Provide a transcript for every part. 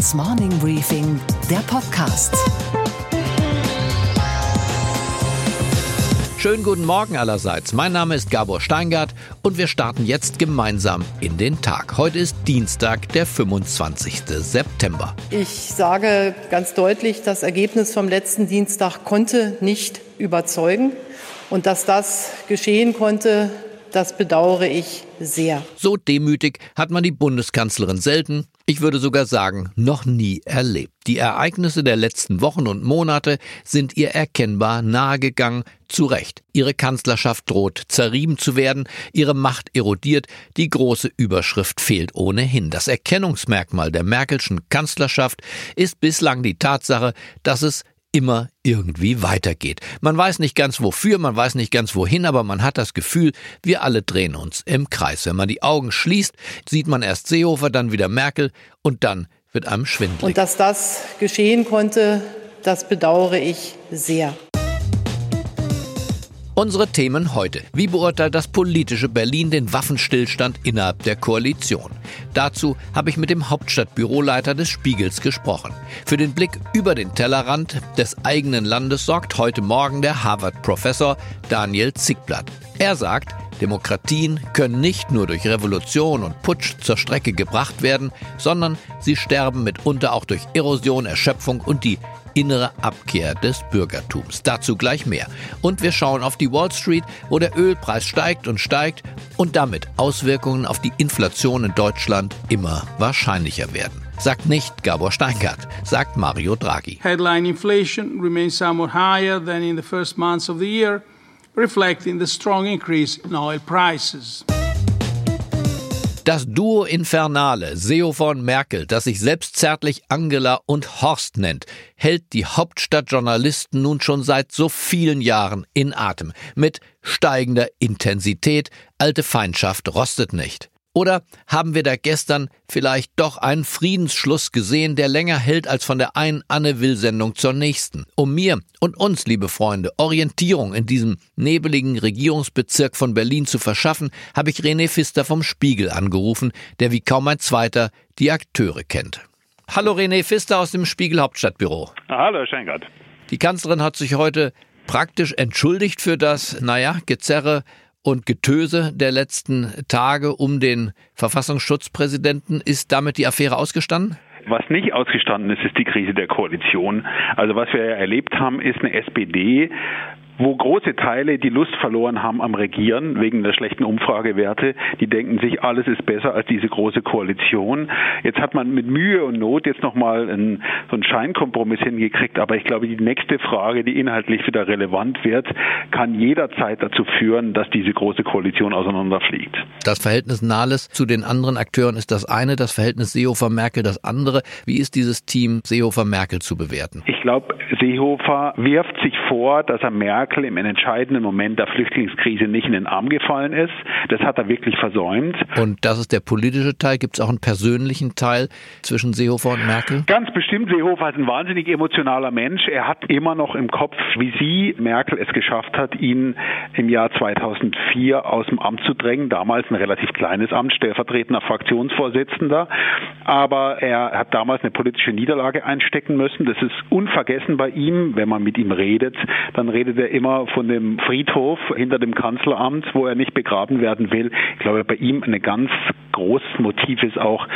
Steingarts Morning Briefing, der Podcast. Schönen guten Morgen allerseits. Mein Name ist Gabor Steingart und wir starten jetzt gemeinsam in den Tag. Heute ist Dienstag, der 25. September. Ich sage ganz deutlich, das Ergebnis vom letzten Dienstag konnte nicht überzeugen. Und dass das geschehen konnte, das bedauere ich sehr. So demütig hat man die Bundeskanzlerin selten, ich würde sogar sagen, noch nie erlebt. Die Ereignisse der letzten Wochen und Monate sind ihr erkennbar nahegegangen, zu Recht. Ihre Kanzlerschaft droht zerrieben zu werden, ihre Macht erodiert, die große Überschrift fehlt ohnehin. Das Erkennungsmerkmal der Merkelschen Kanzlerschaft ist bislang die Tatsache, dass es immer irgendwie weitergeht. Man weiß nicht ganz wofür, man weiß nicht ganz wohin, aber man hat das Gefühl, wir alle drehen uns im Kreis. Wenn man die Augen schließt, sieht man erst Seehofer, dann wieder Merkel und dann wird einem schwindelig. Und dass das geschehen konnte, das bedauere ich sehr. Unsere Themen heute. Wie beurteilt das politische Berlin den Waffenstillstand innerhalb der Koalition? Dazu habe ich mit dem Hauptstadtbüroleiter des Spiegels gesprochen. Für den Blick über den Tellerrand des eigenen Landes sorgt heute Morgen der Harvard-Professor Daniel Zickblatt. Er sagt, Demokratien können nicht nur durch Revolution und Putsch zur Strecke gebracht werden, sondern sie sterben mitunter auch durch Erosion, Erschöpfung und die innere Abkehr des Bürgertums. Dazu gleich mehr. Und wir schauen auf die Wall Street, wo der Ölpreis steigt und steigt und damit Auswirkungen auf die Inflation in Deutschland immer wahrscheinlicher werden. Sagt nicht Gabor Steingart, sagt Mario Draghi. Headline inflation remains somewhat higher than in the first months of the year, reflecting the strong increase in oil prices. Das Duo Infernale, Seehofer und Merkel, das sich selbst zärtlich Angela und Horst nennt, hält die Hauptstadtjournalisten nun schon seit so vielen Jahren in Atem. Mit steigender Intensität, alte Feindschaft rostet nicht. Oder haben wir da gestern vielleicht doch einen Friedensschluss gesehen, der länger hält als von der einen Anne-Will-Sendung zur nächsten? Um mir und uns, liebe Freunde, Orientierung in diesem nebeligen Regierungsbezirk von Berlin zu verschaffen, habe ich René Pfister vom Spiegel angerufen, der wie kaum ein zweiter die Akteure kennt. Hallo René Pfister aus dem Spiegel Hauptstadtbüro. Hallo, Herr Schenkert. Die Kanzlerin hat sich heute praktisch entschuldigt für das, naja, Gezerre und Getöse der letzten Tage um den Verfassungsschutzpräsidenten. Ist damit die Affäre ausgestanden? Was nicht ausgestanden ist, ist die Krise der Koalition. Also was wir erlebt haben, ist eine SPD, wo große Teile die Lust verloren haben am Regieren wegen der schlechten Umfragewerte. Die denken sich, alles ist besser als diese große Koalition. Jetzt hat man mit Mühe und Not jetzt nochmal einen, so einen Scheinkompromiss hingekriegt. Aber ich glaube, die nächste Frage, die inhaltlich wieder relevant wird, kann jederzeit dazu führen, dass diese große Koalition auseinanderfliegt. Das Verhältnis Nahles zu den anderen Akteuren ist das eine, das Verhältnis Seehofer-Merkel das andere. Wie ist dieses Team Seehofer-Merkel zu bewerten? Ich glaube, Seehofer wirft sich vor, dass er Merkel Merkel im entscheidenden Moment der Flüchtlingskrise nicht in den Arm gefallen ist. Das hat er wirklich versäumt. Und das ist der politische Teil. Gibt es auch einen persönlichen Teil zwischen Seehofer und Merkel? Ganz bestimmt. Seehofer ist ein wahnsinnig emotionaler Mensch. Er hat immer noch im Kopf, wie sie, Merkel, es geschafft hat, ihn im Jahr 2004 aus dem Amt zu drängen. Damals ein relativ kleines Amt, stellvertretender Fraktionsvorsitzender. Aber er hat damals eine politische Niederlage einstecken müssen. Das ist unvergessen bei ihm. Wenn man mit ihm redet, dann redet er immer von dem Friedhof hinter dem Kanzleramt, wo er nicht begraben werden will. Ich glaube, bei ihm ein ganz großes Motiv ist auch,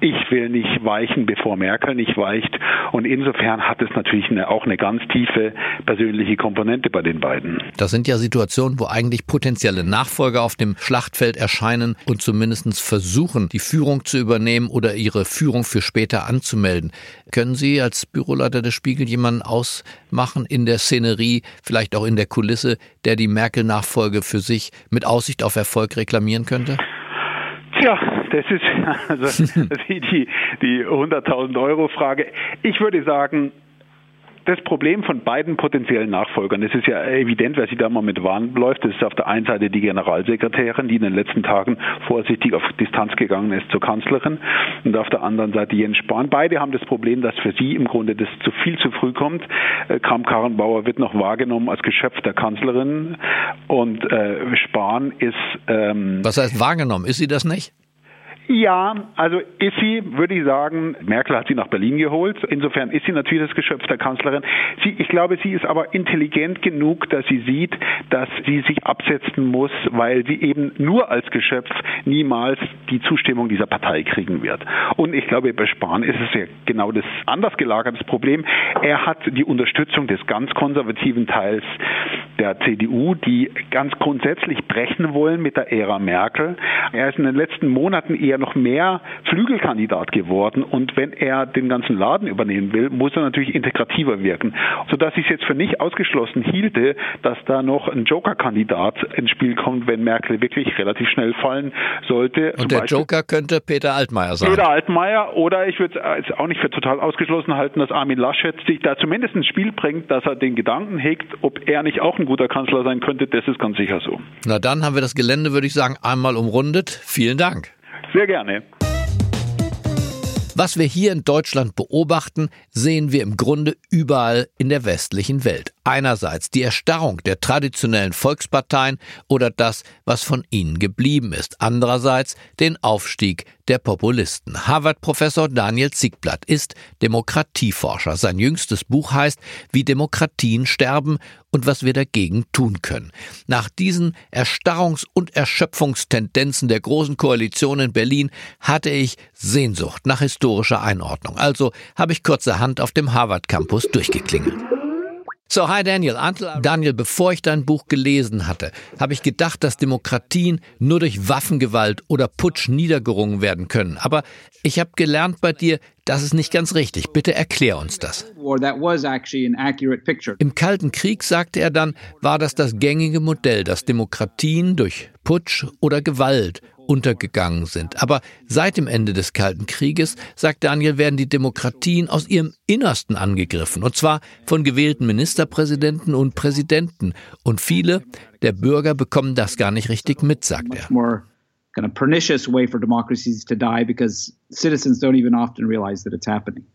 ich will nicht weichen, bevor Merkel nicht weicht. Und insofern hat es natürlich eine, auch eine ganz tiefe persönliche Komponente bei den beiden. Das sind ja Situationen, wo eigentlich potenzielle Nachfolger auf dem Schlachtfeld erscheinen und zumindest versuchen, die Führung zu übernehmen oder ihre Führung für später anzumelden. Können Sie als Büroleiter des Spiegel jemanden ausmachen in der Szenerie, vielleicht auch in in der Kulisse, der die Merkel-Nachfolge für sich mit Aussicht auf Erfolg reklamieren könnte? Tja, das ist also die, die 100.000 Euro Frage. Ich würde sagen, das Problem von beiden potenziellen Nachfolgern, es ist ja evident, wer sich da mal mit Wahn läuft, das ist auf der einen Seite die Generalsekretärin, die in den letzten Tagen vorsichtig auf Distanz gegangen ist zur Kanzlerin und auf der anderen Seite Jens Spahn. Beide haben das Problem, dass für sie im Grunde das zu viel zu früh kommt. Äh, Kram-Karrenbauer wird noch wahrgenommen als Geschöpf der Kanzlerin und äh, Spahn ist... Ähm, Was heißt wahrgenommen? Ist sie das nicht? Ja, also ist sie, würde ich sagen, Merkel hat sie nach Berlin geholt. Insofern ist sie natürlich das Geschöpf der Kanzlerin. Sie, ich glaube, sie ist aber intelligent genug, dass sie sieht, dass sie sich absetzen muss, weil sie eben nur als Geschöpf niemals die Zustimmung dieser Partei kriegen wird. Und ich glaube, bei Spahn ist es ja genau das anders gelagertes Problem. Er hat die Unterstützung des ganz konservativen Teils der CDU, die ganz grundsätzlich brechen wollen mit der Ära Merkel. Er ist in den letzten Monaten eher noch mehr Flügelkandidat geworden und wenn er den ganzen Laden übernehmen will, muss er natürlich integrativer wirken, sodass ich es jetzt für nicht ausgeschlossen hielte, dass da noch ein Joker-Kandidat ins Spiel kommt, wenn Merkel wirklich relativ schnell fallen sollte. Und der Beispiel Joker könnte Peter Altmaier sein. Peter Altmaier oder ich würde es auch nicht für total ausgeschlossen halten, dass Armin Laschet sich da zumindest ins Spiel bringt, dass er den Gedanken hegt, ob er nicht auch ein guter Kanzler sein könnte, das ist ganz sicher so. Na dann haben wir das Gelände, würde ich sagen, einmal umrundet. Vielen Dank. Sehr gerne. Was wir hier in Deutschland beobachten, sehen wir im Grunde überall in der westlichen Welt. Einerseits die Erstarrung der traditionellen Volksparteien oder das, was von ihnen geblieben ist. Andererseits den Aufstieg der Populisten. Harvard-Professor Daniel Ziegblatt ist Demokratieforscher. Sein jüngstes Buch heißt Wie Demokratien sterben und was wir dagegen tun können. Nach diesen Erstarrungs- und Erschöpfungstendenzen der Großen Koalition in Berlin hatte ich Sehnsucht nach historischer Einordnung. Also habe ich kurzerhand auf dem Harvard Campus durchgeklingelt. So, hi Daniel. Daniel, bevor ich dein Buch gelesen hatte, habe ich gedacht, dass Demokratien nur durch Waffengewalt oder Putsch niedergerungen werden können. Aber ich habe gelernt bei dir, das ist nicht ganz richtig. Bitte erklär uns das. Im Kalten Krieg, sagte er dann, war das das gängige Modell, dass Demokratien durch Putsch oder Gewalt untergegangen sind. Aber seit dem Ende des Kalten Krieges, sagt Daniel, werden die Demokratien aus ihrem Innersten angegriffen. Und zwar von gewählten Ministerpräsidenten und Präsidenten. Und viele der Bürger bekommen das gar nicht richtig mit, sagt er. Kind of pernicious way for democracies to die because citizens don't even often realize that it's happening.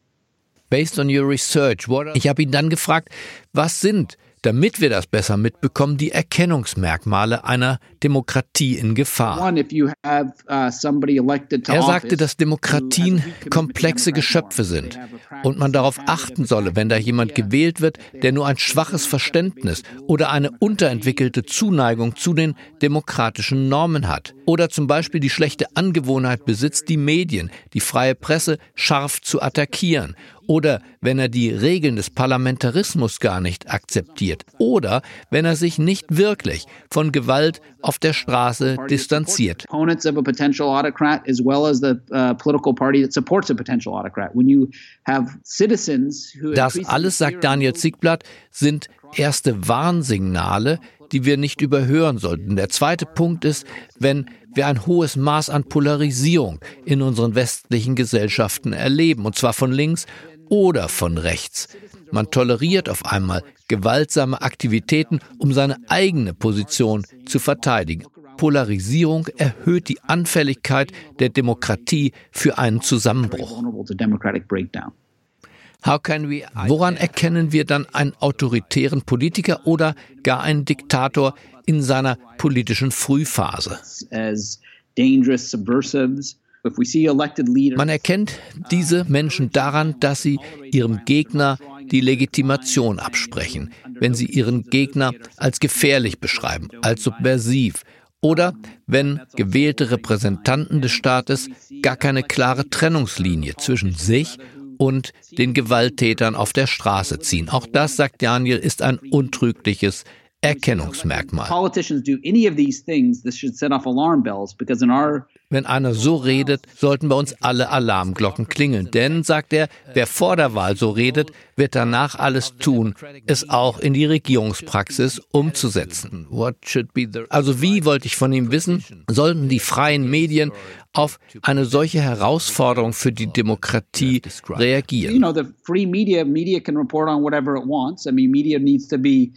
Based on your research, what ich habe ihn dann gefragt, was sind damit wir das besser mitbekommen, die Erkennungsmerkmale einer Demokratie in Gefahr. Uh, er sagte, dass Demokratien komplexe Geschöpfe sind und man darauf achten solle, wenn da jemand gewählt wird, der nur ein schwaches Verständnis oder eine unterentwickelte Zuneigung zu den demokratischen Normen hat oder zum Beispiel die schlechte Angewohnheit besitzt, die Medien, die freie Presse scharf zu attackieren oder wenn er die Regeln des Parlamentarismus gar nicht akzeptiert oder wenn er sich nicht wirklich von Gewalt auf der Straße distanziert. Das alles, sagt Daniel Ziegblatt, sind erste Warnsignale, die wir nicht überhören sollten. Der zweite Punkt ist, wenn wir ein hohes Maß an Polarisierung in unseren westlichen Gesellschaften erleben, und zwar von links oder von rechts. Man toleriert auf einmal gewaltsame Aktivitäten, um seine eigene Position zu verteidigen. Polarisierung erhöht die Anfälligkeit der Demokratie für einen Zusammenbruch. Woran erkennen wir dann einen autoritären Politiker oder gar einen Diktator in seiner politischen Frühphase? Man erkennt diese Menschen daran, dass sie ihrem Gegner die Legitimation absprechen, wenn sie ihren Gegner als gefährlich beschreiben, als subversiv oder wenn gewählte Repräsentanten des Staates gar keine klare Trennungslinie zwischen sich und den Gewalttätern auf der Straße ziehen. Auch das, sagt Daniel, ist ein untrügliches Erkennungsmerkmal. Wenn einer so redet, sollten bei uns alle Alarmglocken klingeln. Denn, sagt er, wer vor der Wahl so redet, wird danach alles tun, es auch in die Regierungspraxis umzusetzen. Also wie, wollte ich von ihm wissen, sollten die freien Medien auf eine solche Herausforderung für die Demokratie reagieren? You know, the free media, media can report on whatever it wants. I mean, media needs to be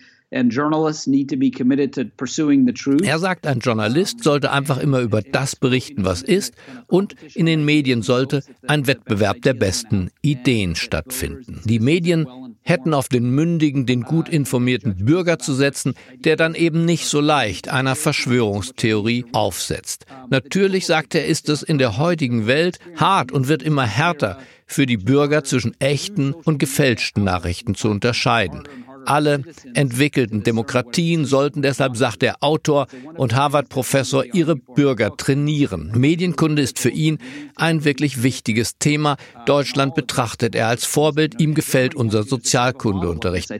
er sagt, ein Journalist sollte einfach immer über das berichten, was ist, und in den Medien sollte ein Wettbewerb der besten Ideen stattfinden. Die Medien hätten auf den mündigen, den gut informierten Bürger zu setzen, der dann eben nicht so leicht einer Verschwörungstheorie aufsetzt. Natürlich, sagt er, ist es in der heutigen Welt hart und wird immer härter für die Bürger zwischen echten und gefälschten Nachrichten zu unterscheiden. Alle entwickelten Demokratien sollten deshalb, sagt der Autor und Harvard-Professor, ihre Bürger trainieren. Medienkunde ist für ihn ein wirklich wichtiges Thema. Deutschland betrachtet er als Vorbild. Ihm gefällt unser Sozialkundeunterricht.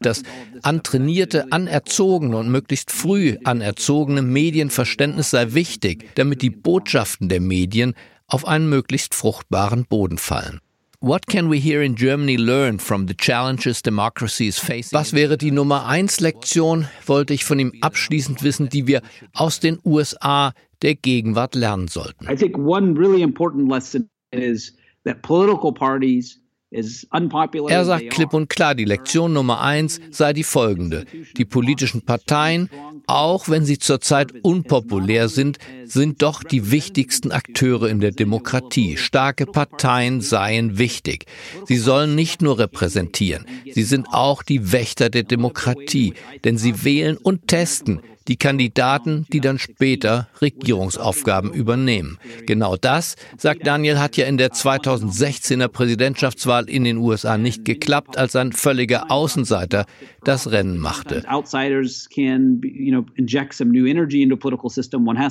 Das antrainierte, anerzogene und möglichst früh anerzogene Medienverständnis sei wichtig, damit die Botschaften der Medien auf einen möglichst fruchtbaren Boden fallen. What can we here in Germany learn from the challenges democracy is facing? Was wäre die Nummer eins Lektion, wollte ich von ihm abschließend wissen, die wir aus den USA der Gegenwart lernen sollten. I think one really important lesson is that political parties er sagt klipp und klar, die Lektion Nummer eins sei die folgende. Die politischen Parteien, auch wenn sie zurzeit unpopulär sind, sind doch die wichtigsten Akteure in der Demokratie. Starke Parteien seien wichtig. Sie sollen nicht nur repräsentieren, sie sind auch die Wächter der Demokratie, denn sie wählen und testen die Kandidaten, die dann später Regierungsaufgaben übernehmen. Genau das, sagt Daniel, hat ja in der 2016er Präsidentschaftswahl in den USA nicht geklappt, als ein völliger Außenseiter das Rennen machte.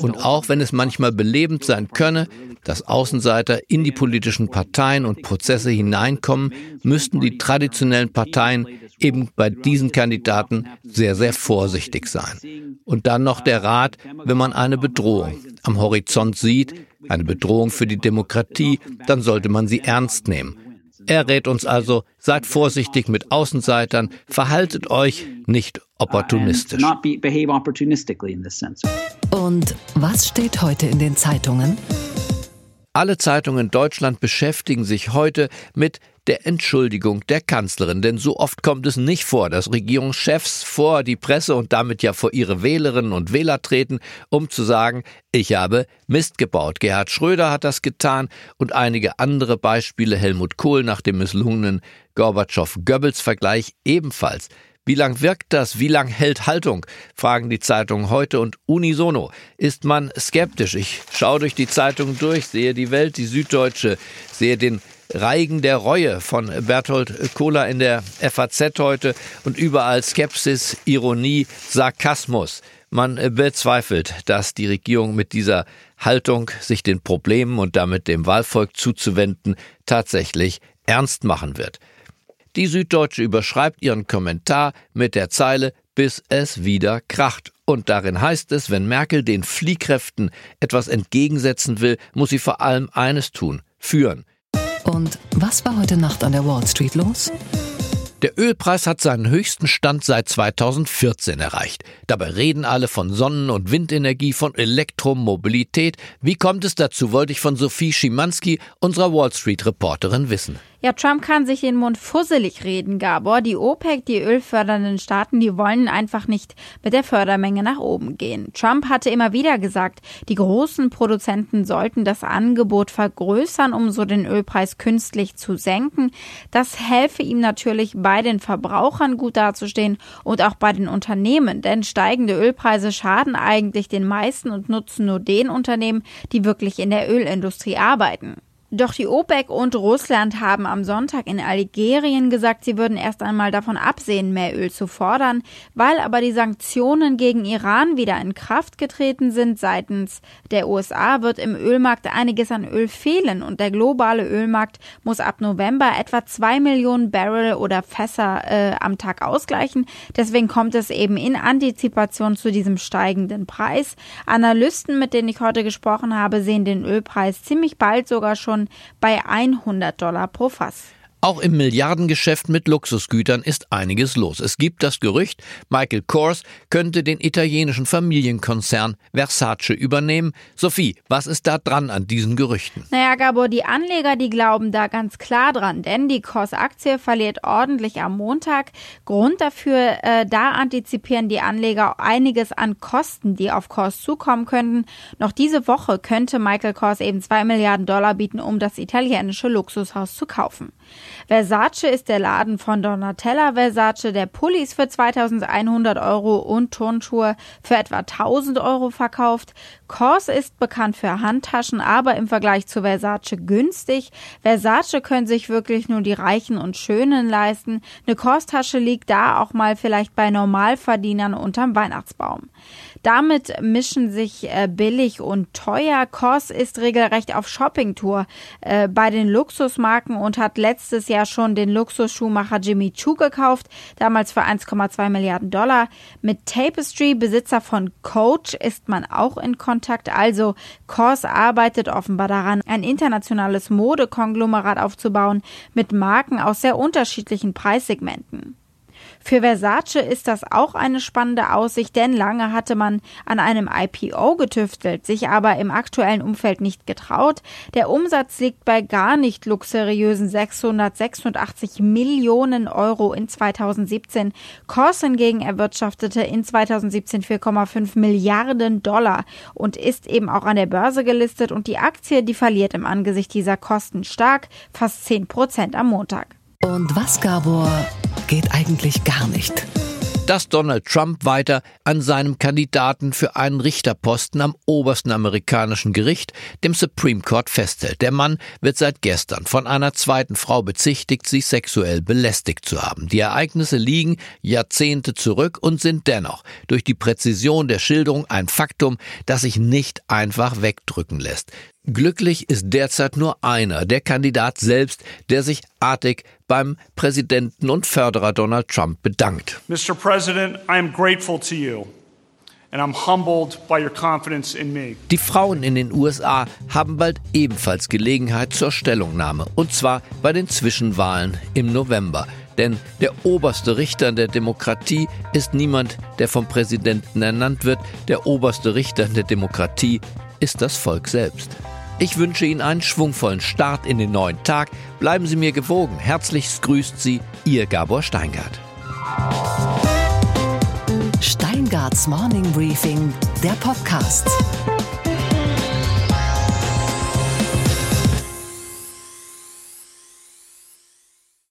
Und auch wenn es manchmal belebend sein könne, dass Außenseiter in die politischen Parteien und Prozesse hineinkommen, müssten die traditionellen Parteien eben bei diesen Kandidaten sehr, sehr vorsichtig sein. Und dann noch der Rat, wenn man eine Bedrohung am Horizont sieht, eine Bedrohung für die Demokratie, dann sollte man sie ernst nehmen. Er rät uns also, seid vorsichtig mit Außenseitern, verhaltet euch nicht opportunistisch. Und was steht heute in den Zeitungen? Alle Zeitungen in Deutschland beschäftigen sich heute mit der Entschuldigung der Kanzlerin. Denn so oft kommt es nicht vor, dass Regierungschefs vor die Presse und damit ja vor ihre Wählerinnen und Wähler treten, um zu sagen, ich habe Mist gebaut. Gerhard Schröder hat das getan und einige andere Beispiele, Helmut Kohl nach dem misslungenen Gorbatschow-Goebbels-Vergleich ebenfalls. Wie lang wirkt das? Wie lang hält Haltung? Fragen die Zeitungen heute und unisono. Ist man skeptisch? Ich schaue durch die Zeitungen durch, sehe die Welt, die Süddeutsche, sehe den Reigen der Reue von Berthold Kohler in der FAZ heute und überall Skepsis, Ironie, Sarkasmus. Man bezweifelt, dass die Regierung mit dieser Haltung, sich den Problemen und damit dem Wahlvolk zuzuwenden, tatsächlich ernst machen wird. Die Süddeutsche überschreibt ihren Kommentar mit der Zeile bis es wieder kracht. Und darin heißt es, wenn Merkel den Fliehkräften etwas entgegensetzen will, muss sie vor allem eines tun, führen. Und was war heute Nacht an der Wall Street los? Der Ölpreis hat seinen höchsten Stand seit 2014 erreicht. Dabei reden alle von Sonnen- und Windenergie, von Elektromobilität. Wie kommt es dazu, wollte ich von Sophie Schimanski, unserer Wall Street-Reporterin, wissen. Ja, Trump kann sich den Mund fusselig reden, Gabor. Die OPEC, die ölfördernden Staaten, die wollen einfach nicht mit der Fördermenge nach oben gehen. Trump hatte immer wieder gesagt, die großen Produzenten sollten das Angebot vergrößern, um so den Ölpreis künstlich zu senken. Das helfe ihm natürlich bei den Verbrauchern gut dazustehen und auch bei den Unternehmen, denn steigende Ölpreise schaden eigentlich den meisten und nutzen nur den Unternehmen, die wirklich in der Ölindustrie arbeiten. Doch die OPEC und Russland haben am Sonntag in Algerien gesagt, sie würden erst einmal davon absehen, mehr Öl zu fordern, weil aber die Sanktionen gegen Iran wieder in Kraft getreten sind seitens der USA, wird im Ölmarkt einiges an Öl fehlen und der globale Ölmarkt muss ab November etwa zwei Millionen Barrel oder Fässer äh, am Tag ausgleichen. Deswegen kommt es eben in Antizipation zu diesem steigenden Preis. Analysten, mit denen ich heute gesprochen habe, sehen den Ölpreis ziemlich bald sogar schon bei 100 Dollar pro Fass. Auch im Milliardengeschäft mit Luxusgütern ist einiges los. Es gibt das Gerücht, Michael Kors könnte den italienischen Familienkonzern Versace übernehmen. Sophie, was ist da dran an diesen Gerüchten? Naja, Gabor, die Anleger, die glauben da ganz klar dran, denn die Kors-Aktie verliert ordentlich am Montag. Grund dafür, äh, da antizipieren die Anleger einiges an Kosten, die auf Kors zukommen könnten. Noch diese Woche könnte Michael Kors eben zwei Milliarden Dollar bieten, um das italienische Luxushaus zu kaufen. Versace ist der Laden von Donatella Versace, der Pullis für 2100 Euro und Turnschuhe für etwa 1000 Euro verkauft. Kors ist bekannt für Handtaschen, aber im Vergleich zu Versace günstig. Versace können sich wirklich nur die Reichen und Schönen leisten. Eine Kors-Tasche liegt da auch mal vielleicht bei Normalverdienern unterm Weihnachtsbaum. Damit mischen sich äh, billig und teuer. Kors ist regelrecht auf Shoppingtour äh, bei den Luxusmarken und hat letztes Jahr schon den Luxusschuhmacher Jimmy Choo gekauft, damals für 1,2 Milliarden Dollar. Mit Tapestry, Besitzer von Coach, ist man auch in Kontakt. Also Kors arbeitet offenbar daran, ein internationales Modekonglomerat aufzubauen mit Marken aus sehr unterschiedlichen Preissegmenten. Für Versace ist das auch eine spannende Aussicht, denn lange hatte man an einem IPO getüftelt, sich aber im aktuellen Umfeld nicht getraut. Der Umsatz liegt bei gar nicht luxuriösen 686 Millionen Euro in 2017. Kors hingegen erwirtschaftete in 2017 4,5 Milliarden Dollar und ist eben auch an der Börse gelistet und die Aktie, die verliert im Angesicht dieser Kosten stark, fast 10 Prozent am Montag. Und was, Gabor, geht eigentlich gar nicht? dass Donald Trump weiter an seinem Kandidaten für einen Richterposten am obersten amerikanischen Gericht, dem Supreme Court, festhält. Der Mann wird seit gestern von einer zweiten Frau bezichtigt, sich sexuell belästigt zu haben. Die Ereignisse liegen Jahrzehnte zurück und sind dennoch durch die Präzision der Schilderung ein Faktum, das sich nicht einfach wegdrücken lässt. Glücklich ist derzeit nur einer, der Kandidat selbst, der sich artig beim Präsidenten und Förderer Donald Trump bedankt. Mr. President, I am grateful to you. And I'm humbled by your confidence in me. Die Frauen in den USA haben bald ebenfalls Gelegenheit zur Stellungnahme, und zwar bei den Zwischenwahlen im November. Denn der oberste Richter der Demokratie ist niemand, der vom Präsidenten ernannt wird. Der oberste Richter der Demokratie ist das Volk selbst. Ich wünsche Ihnen einen schwungvollen Start in den neuen Tag. Bleiben Sie mir gewogen. Herzlichst grüßt Sie, Ihr Gabor Steingart. Steingarts Morning Briefing, der Podcast.